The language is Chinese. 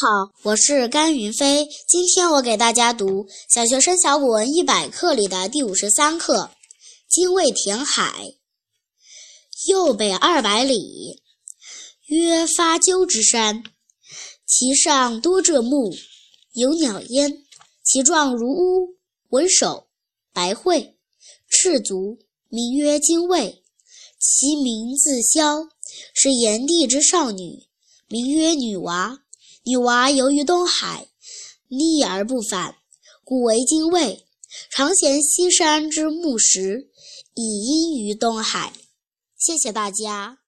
好，我是甘云飞。今天我给大家读《小学生小古文一百课》里的第五十三课《精卫填海》。右北二百里，曰发鸠之山，其上多柘木，有鸟焉，其状如乌，文首，白喙，赤足，名曰精卫。其名自萧，是炎帝之少女，名曰女娃。女娃游于东海，溺而不返，故为精卫。常衔西山之木石，以堙于东海。谢谢大家。